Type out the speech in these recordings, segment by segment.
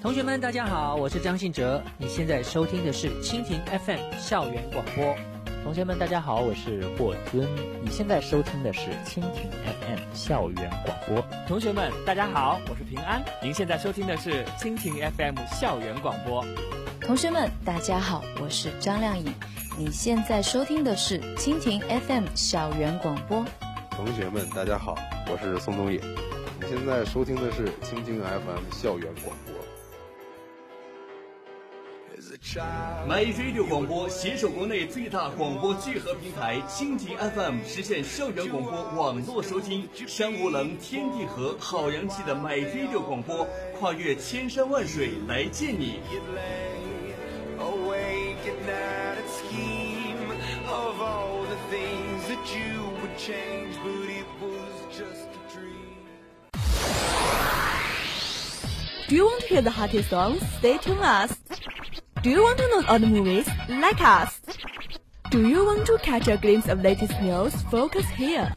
同学们，大家好，我是张信哲。你现在收听的是蜻蜓 FM 校园广播。同学们，大家好，我是霍尊。你现在收听的是蜻蜓 FM 校园广播。同学们，大家好，我是平安。您现在收听的是蜻蜓 FM 校园广播。同学们，大家好，我是张靓颖。你现在收听的是蜻蜓 FM 校园广播。同学们，大家好，我是宋冬野。你现在收听的是蜻蜓 FM 校园广播。My Radio 广播携手国内最大广播聚合平台蜻蜓 FM，实现校园广播网络收听。山无棱，天地合，好洋气的 My Radio 广播，跨越千山万水来见你。Do you want to hear the hottest songs? Stay tuned us. Do you want to know the movies? Like us. Do you want to catch a glimpse of latest news? Focus here.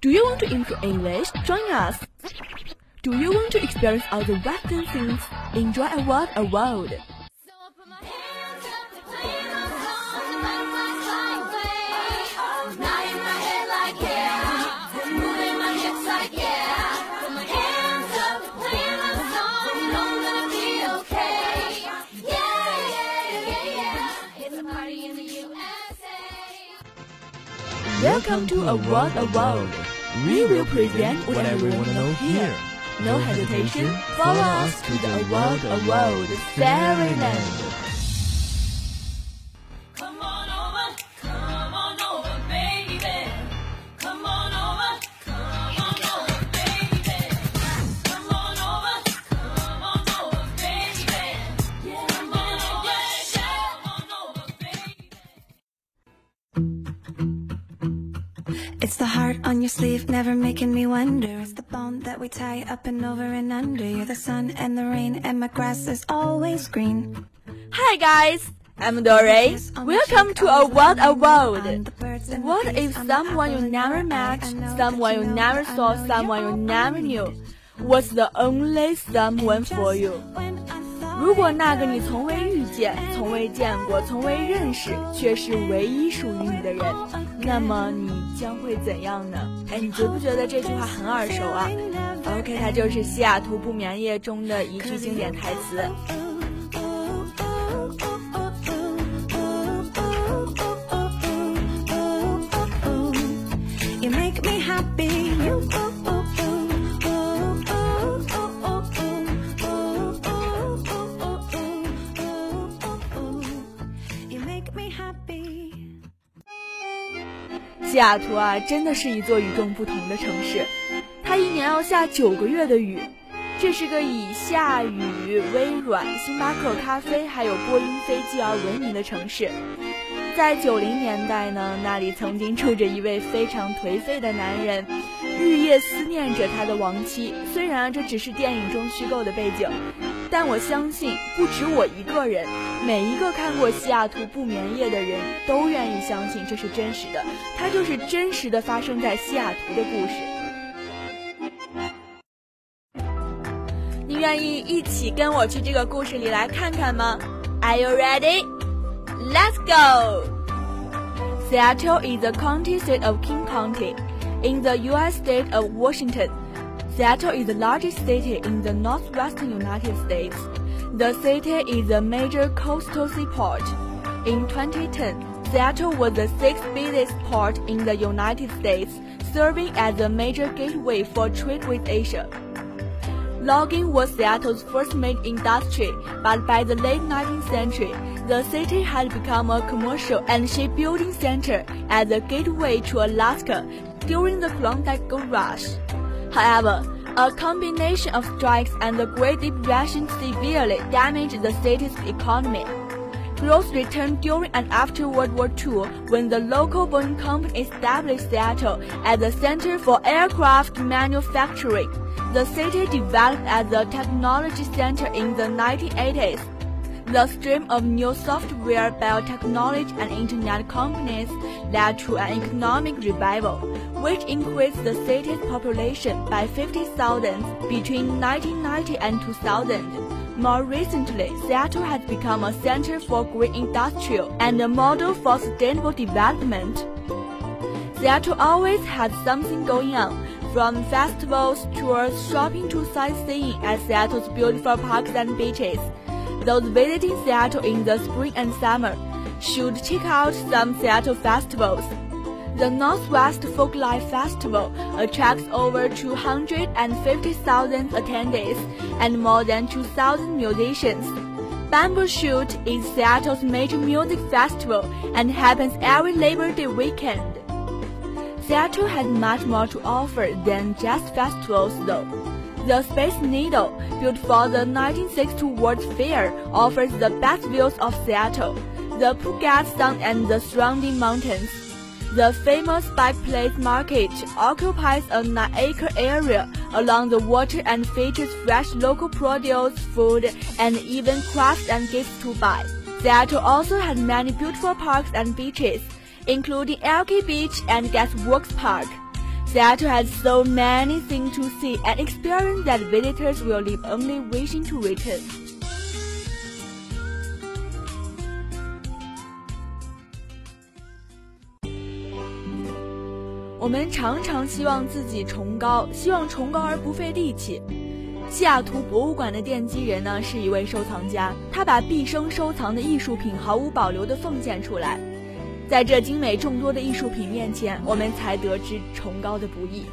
Do you want to improve English? Join us. Do you want to experience all the western things? Enjoy a world a world. Welcome to a world of world. We will present whatever want to know here. No hesitation, follow us to the world of world fairyland. sleeve, never making me wonder. It's the bone that we tie up and over and under. You're the sun and the rain, and my grass is always green. Hi guys, I'm Dore. Welcome to a world of world. What if someone you never met, someone you never saw, someone you never knew, was the only someone for you? 如果那个你从未遇见、从未见过、从未认识，却是唯一属于你的人，那么你 将会怎样呢？哎，你觉不觉得这句话很耳熟啊？OK，它就是《西雅图不眠夜》中的一句经典台词。西雅图啊，真的是一座与众不同的城市，它一年要下九个月的雨。这是个以下雨、微软、星巴克咖啡还有波音飞机而闻名的城市。在九零年代呢，那里曾经住着一位非常颓废的男人，日夜思念着他的亡妻。虽然这只是电影中虚构的背景，但我相信不止我一个人，每一个看过《西雅图不眠夜》的人都愿意相信这是真实的，它就是真实的发生在西雅图的故事。你愿意一起跟我去这个故事里来看看吗？Are you ready? Let's go! Seattle is the county seat of King County, in the U.S. state of Washington. Seattle is the largest city in the northwestern United States. The city is a major coastal seaport. In 2010, Seattle was the sixth busiest port in the United States, serving as a major gateway for trade with Asia. Logging was Seattle's first main industry, but by the late 19th century, the city had become a commercial and shipbuilding center as a gateway to Alaska during the Klondike Gold Rush. However, a combination of strikes and the Great Depression severely damaged the city's economy. Growth returned during and after World War II when the local Boeing company established Seattle as a center for aircraft manufacturing. The city developed as a technology center in the 1980s. The stream of new software, biotechnology, and internet companies led to an economic revival, which increased the city's population by 50,000 between 1990 and 2000. More recently, Seattle has become a center for green industrial and a model for sustainable development. Seattle always has something going on, from festivals, tours, shopping to sightseeing at Seattle's beautiful parks and beaches. Those visiting Seattle in the spring and summer should check out some Seattle festivals. The Northwest Folklife Festival attracts over 250,000 attendees and more than 2,000 musicians. Bumbershoot is Seattle's major music festival and happens every Labor Day weekend. Seattle has much more to offer than just festivals though. The Space Needle, built for the 1962 World's Fair, offers the best views of Seattle, the Puget Sound and the surrounding mountains. The famous Pike Place Market occupies a 9-acre area along the water and features fresh local produce, food, and even crafts and gifts to buy. Seattle also has many beautiful parks and beaches, including Alki Beach and Gasworks Park. Seattle has so many things to see and experience that visitors will leave only wishing to return. 我们常常希望自己崇高，希望崇高而不费力气。西雅图博物馆的奠基人呢是一位收藏家，他把毕生收藏的艺术品毫无保留地奉献出来。在这精美众多的艺术品面前，我们才得知崇高的不易。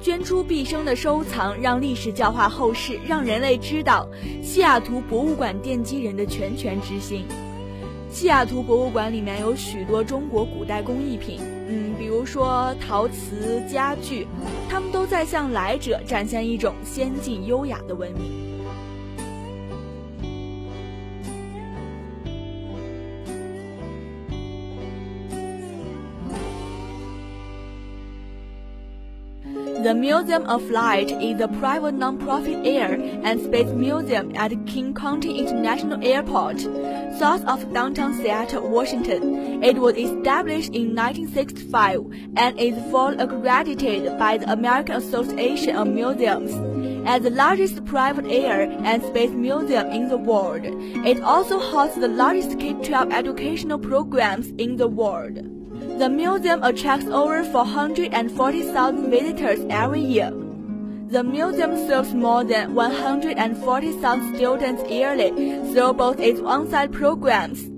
捐出毕生的收藏，让历史教化后世，让人类知道西雅图博物馆奠基人的拳拳之心。西雅图博物馆里面有许多中国古代工艺品，嗯，比如说陶瓷、家具，他们都在向来者展现一种先进优雅的文明。The Museum of Flight is a private non-profit air and space museum at King County International Airport, south of downtown Seattle, Washington. It was established in 1965 and is fully accredited by the American Association of Museums. As the largest private air and space museum in the world, it also hosts the largest K-12 educational programs in the world. The museum attracts over 440,000 visitors every year. The museum serves more than 140,000 students yearly through both its on-site programs,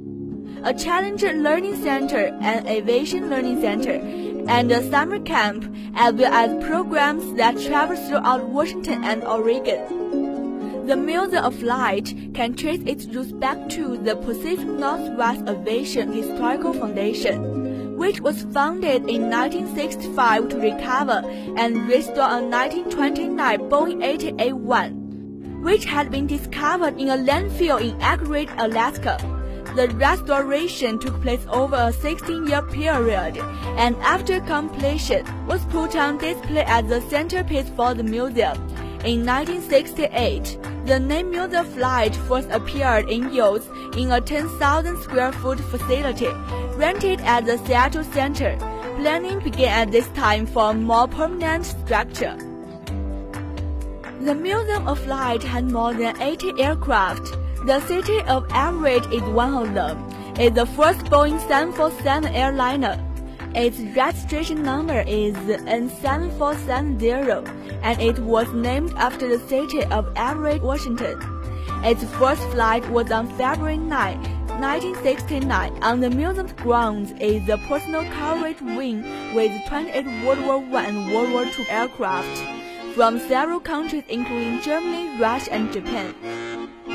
a Challenger Learning Center, an Aviation Learning Center, and a summer camp, as well as programs that travel throughout Washington and Oregon. The Museum of Flight can trace its roots back to the Pacific Northwest Aviation Historical Foundation which was founded in 1965 to recover and restore a 1929 Boeing 881, which had been discovered in a landfill in Anchorage, Alaska. The restoration took place over a 16-year period, and after completion, was put on display as the centerpiece for the museum. In 1968, the name Museum Flight first appeared in use in a 10,000 square foot facility rented at the Seattle Center. Planning began at this time for a more permanent structure. The Museum of Flight had more than 80 aircraft. The City of Everett is one of them. It's the first Boeing 747 airliner. Its registration number is N7470 and it was named after the city of Everett, Washington. Its first flight was on February 9, 1969. On the museum's grounds is the Personal Courage Wing with 28 World War I and World War II aircraft from several countries including Germany, Russia, and Japan.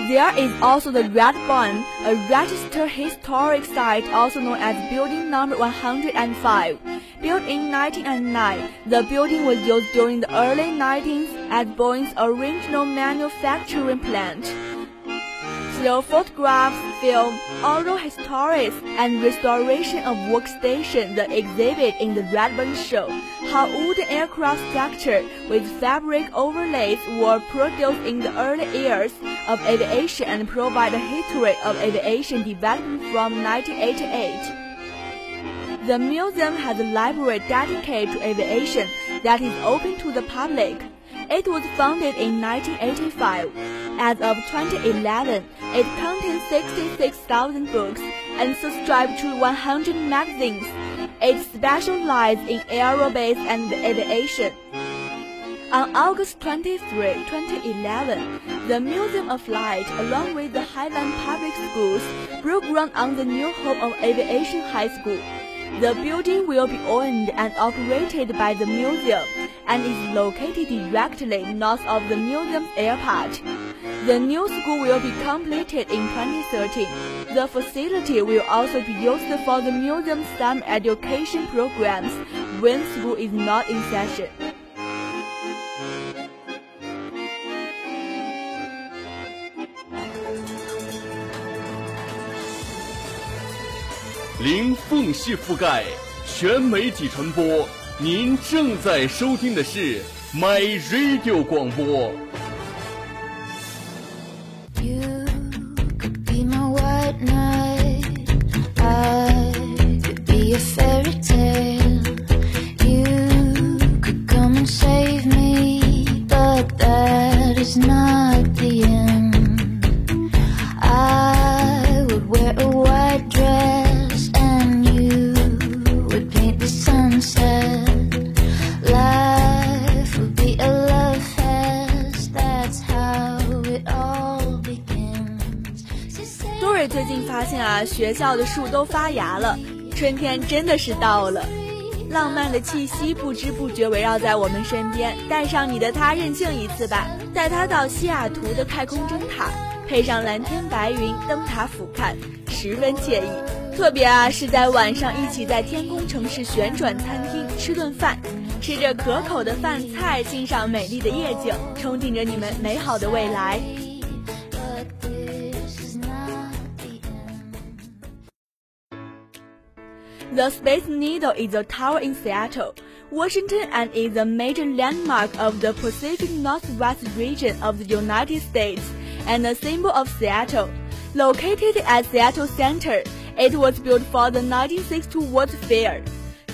There is also the Red Barn, a registered historic site also known as Building Number 105. Built in 1909, the building was used during the early 19th as Boeing's original manufacturing plant. Through photographs, film, oral histories, and restoration of workstation, the exhibit in the Red Barn show how wooden aircraft structure with fabric overlays were produced in the early years of aviation and provide a history of aviation development from 1988. The museum has a library dedicated to aviation that is open to the public. It was founded in 1985. As of 2011, it contains 66,000 books and subscribed to 100 magazines. It specializes in aerospace and aviation. On August 23, 2011, the Museum of Flight, along with the Highline Public Schools, broke ground on the new home of Aviation High School. The building will be owned and operated by the museum and is located directly north of the museum's airport. The new school will be completed in 2013. The facility will also be used for the museum's STEM education programs when school is not in session. 零缝隙覆盖，全媒体传播。您正在收听的是 My Radio 广播。的树都发芽了，春天真的是到了。浪漫的气息不知不觉围绕在我们身边，带上你的他任性一次吧，带他到西雅图的太空灯塔，配上蓝天白云，灯塔俯瞰，十分惬意。特别啊，是在晚上一起在天空城市旋转餐厅吃顿饭，吃着可口的饭菜，欣赏美丽的夜景，憧憬着你们美好的未来。The Space Needle is a tower in Seattle, Washington and is a major landmark of the Pacific Northwest region of the United States and a symbol of Seattle. Located at Seattle Center, it was built for the 1962 World Fair,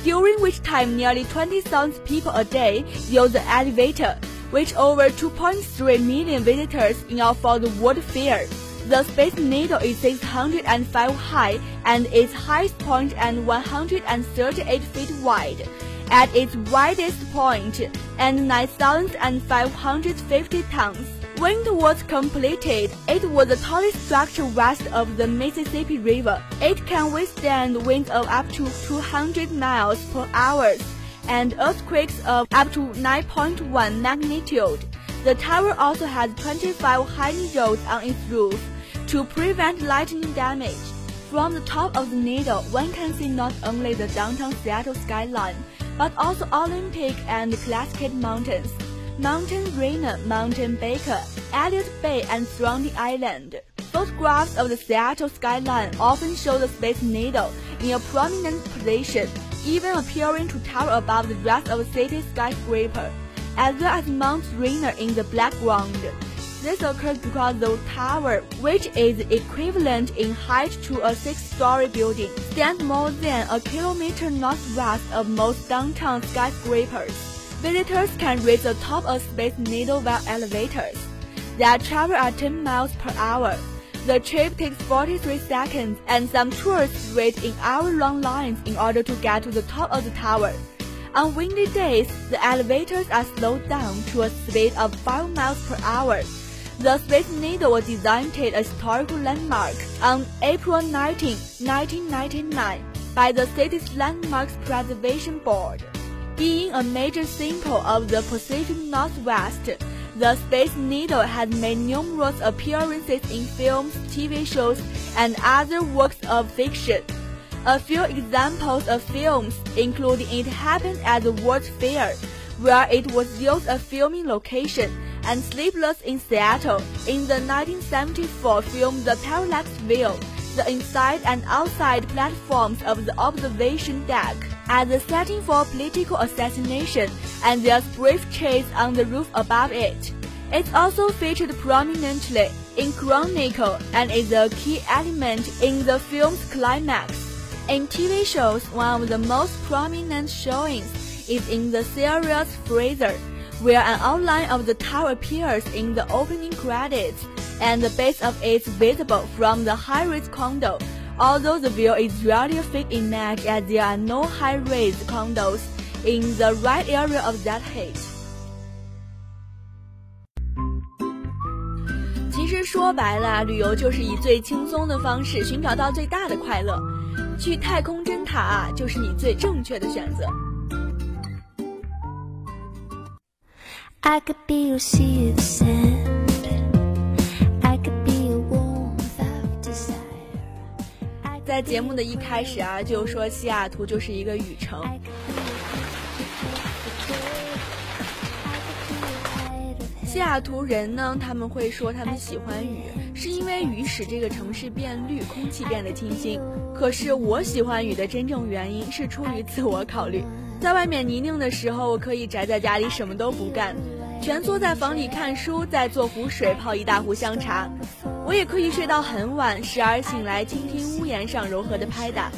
during which time nearly 20,000 people a day use the elevator, which over 2.3 million visitors in all for the World Fair. The Space Needle is 605 high and its highest point and 138 feet wide. At its widest point, and 9,550 tons. When it was completed, it was the tallest structure west of the Mississippi River. It can withstand winds of up to 200 miles per hour and earthquakes of up to 9.1 magnitude. The tower also has 25 hiding on its roof to prevent lightning damage. From the top of the needle, one can see not only the downtown Seattle skyline, but also Olympic and Cascade Mountains, Mountain Rainier, Mountain Baker, Elliott Bay, and surrounding island. Photographs of the Seattle skyline often show the Space Needle in a prominent position, even appearing to tower above the rest of the city's skyscraper, as well as Mount Rainier in the background. This occurs because the tower, which is equivalent in height to a six-story building, stands more than a kilometer northwest of most downtown skyscrapers. Visitors can reach the top of Space Needle via elevators that travel at 10 miles per hour. The trip takes 43 seconds, and some tourists wait in hour-long lines in order to get to the top of the tower. On windy days, the elevators are slowed down to a speed of 5 miles per hour. The Space Needle was designed as a historical landmark on April 19, 1999 by the city's Landmarks Preservation Board. Being a major symbol of the Pacific Northwest, the Space Needle has made numerous appearances in films, TV shows, and other works of fiction. A few examples of films include It Happened at the World Fair, where it was used a filming location, and Sleepless in Seattle in the 1974 film The Parallax View, the inside and outside platforms of the observation deck as a setting for political assassination and their brief chase on the roof above it. It's also featured prominently in Chronicle and is a key element in the film's climax. In TV shows, one of the most prominent showings is in the series Frasier, where an outline of the tower appears in the opening credits, and the base of it is visible from the high-rise condo. Although the view is really a fake image as there are no high-rise condos in the right area of that height. 其实说白了，旅游就是以最轻松的方式寻找到最大的快乐。去太空针塔啊，就是你最正确的选择。 I could be your sea of sand. I could be your warmth of desire. 在节目的一开始啊，就说西雅图就是一个雨城。西雅图人呢，他们会说他们喜欢雨，是因为雨使这个城市变绿，空气变得清新。可是我喜欢雨的真正原因是出于自我考虑。在外面泥泞的时候，我可以宅在家里什么都不干，蜷缩在房里看书，再做壶水泡一大壶香茶。我也可以睡到很晚，时而醒来倾听屋檐上柔和的拍打，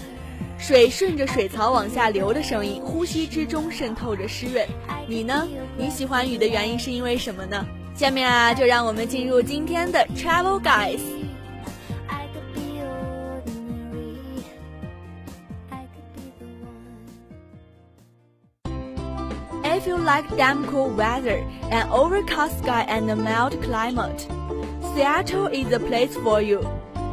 水顺着水槽往下流的声音，呼吸之中渗透着湿润。你呢？你喜欢雨的原因是因为什么呢？下面啊，就让我们进入今天的 Travel Guys。Like damn cool weather, an overcast sky and a mild climate, Seattle is the place for you.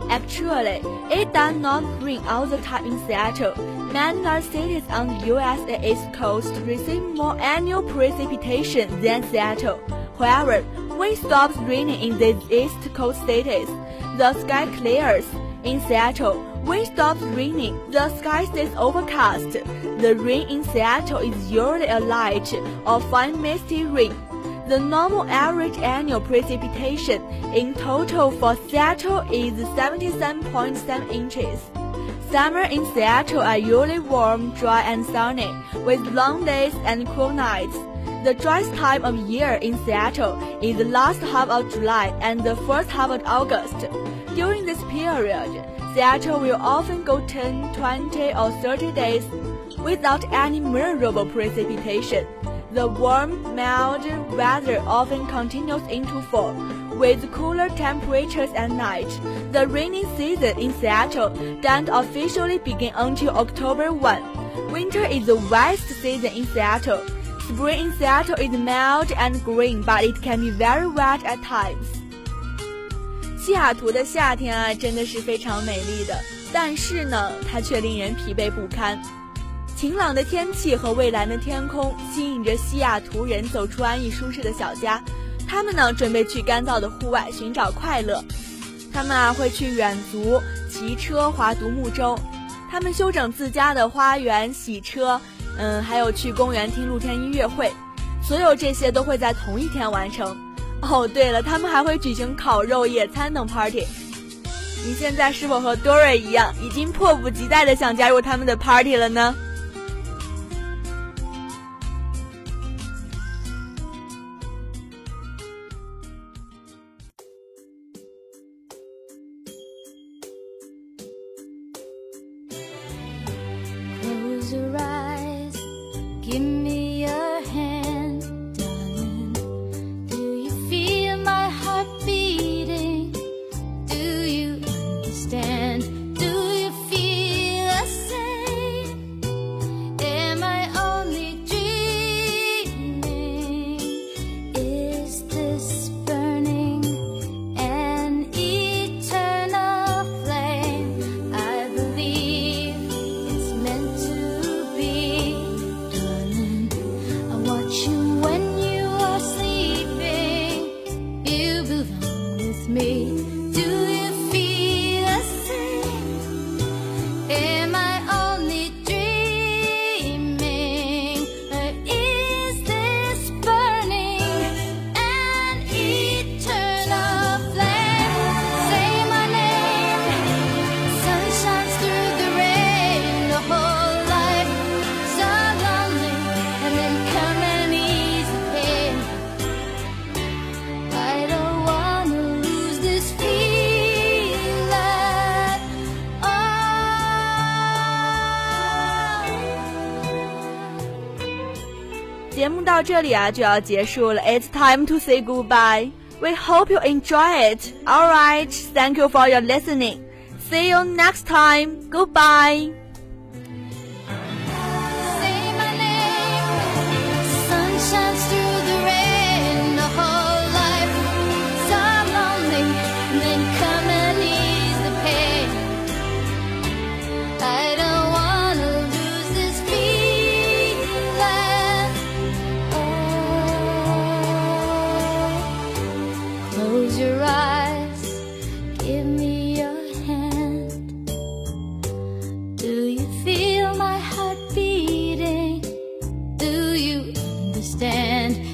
Actually, it does not rain all the time in Seattle. Many other cities on the U.S. East Coast receive more annual precipitation than Seattle. However, when it stops raining in these East Coast cities, the sky clears. In Seattle, when stops raining, the sky stays overcast. The rain in Seattle is usually a light or fine misty rain. The normal average annual precipitation in total for Seattle is 77.7 inches. Summer in Seattle are usually warm, dry, and sunny, with long days and cool nights. The driest time of year in Seattle is the last half of July and the first half of August. During this period, Seattle will often go 10, 20, or 30 days without any measurable precipitation. The warm, mild weather often continues into fall, with cooler temperatures at night. The rainy season in Seattle doesn't officially begin until October 1. Winter is the west season in Seattle. Spring in Seattle is mild and green, but it can be very wet at times. 西雅图的夏天啊，真的是非常美丽的，但是呢，它却令人疲惫不堪。晴朗的天气和蔚蓝的天空吸引着西雅图人走出安逸舒适的小家，他们呢准备去干燥的户外寻找快乐。他们啊会去远足、骑车、划独木舟，他们修整自家的花园、洗车，嗯，还有去公园听露天音乐会。所有这些都会在同一天完成。哦，对了，他们还会举行烤肉、野餐等 party。你现在是否和 Dory 一样，已经迫不及待的想加入他们的 party 了呢？到这里啊就要结束了，It's time to say goodbye. We hope you enjoy it. All right, thank you for your listening. See you next time. Goodbye. Understand?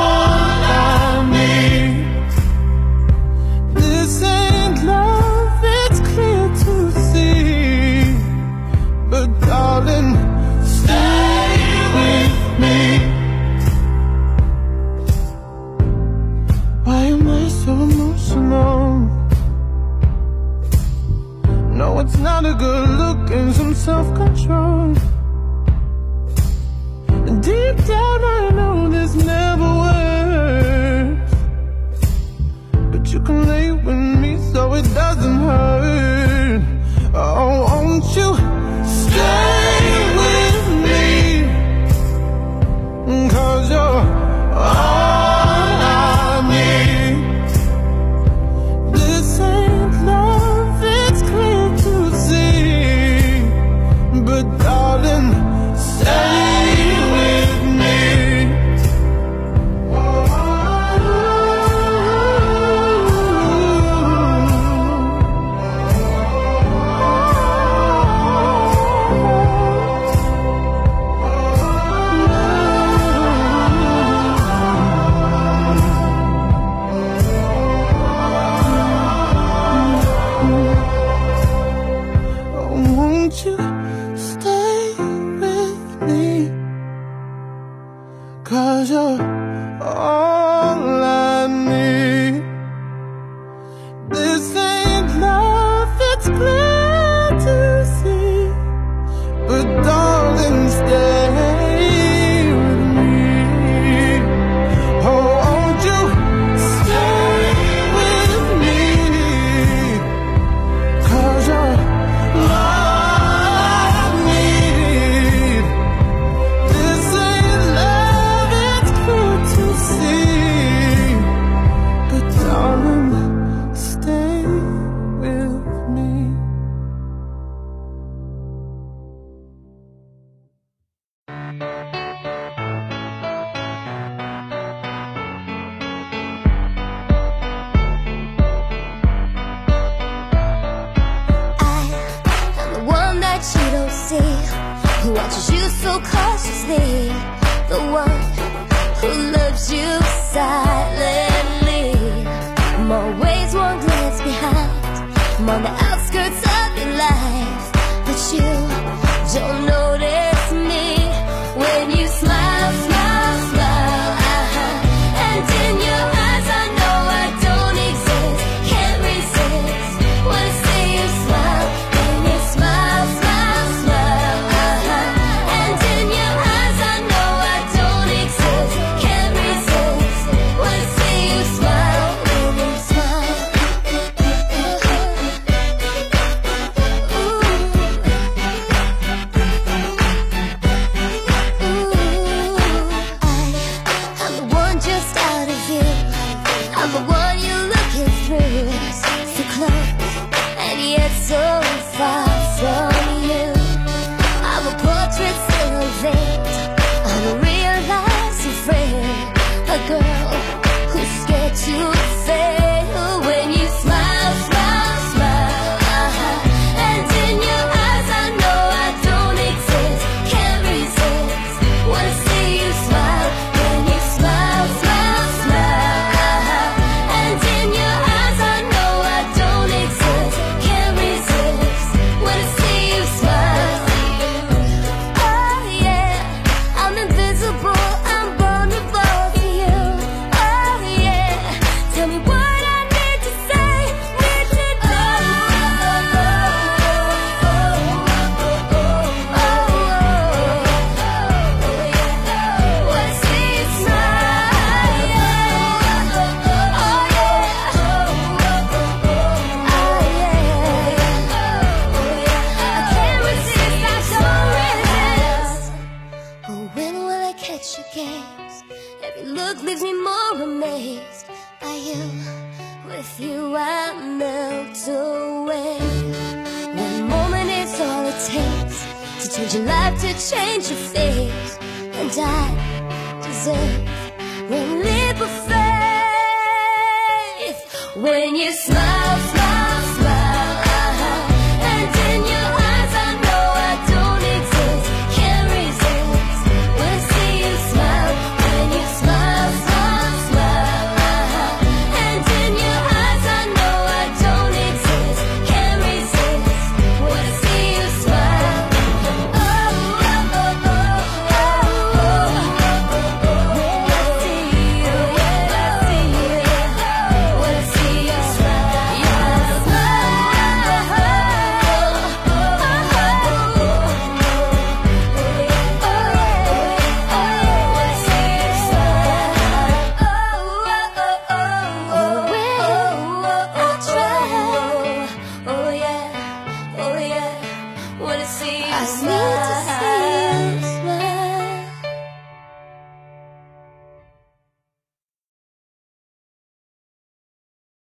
self-control. Deep down, I know this never works. But you can lay with me so it doesn't hurt.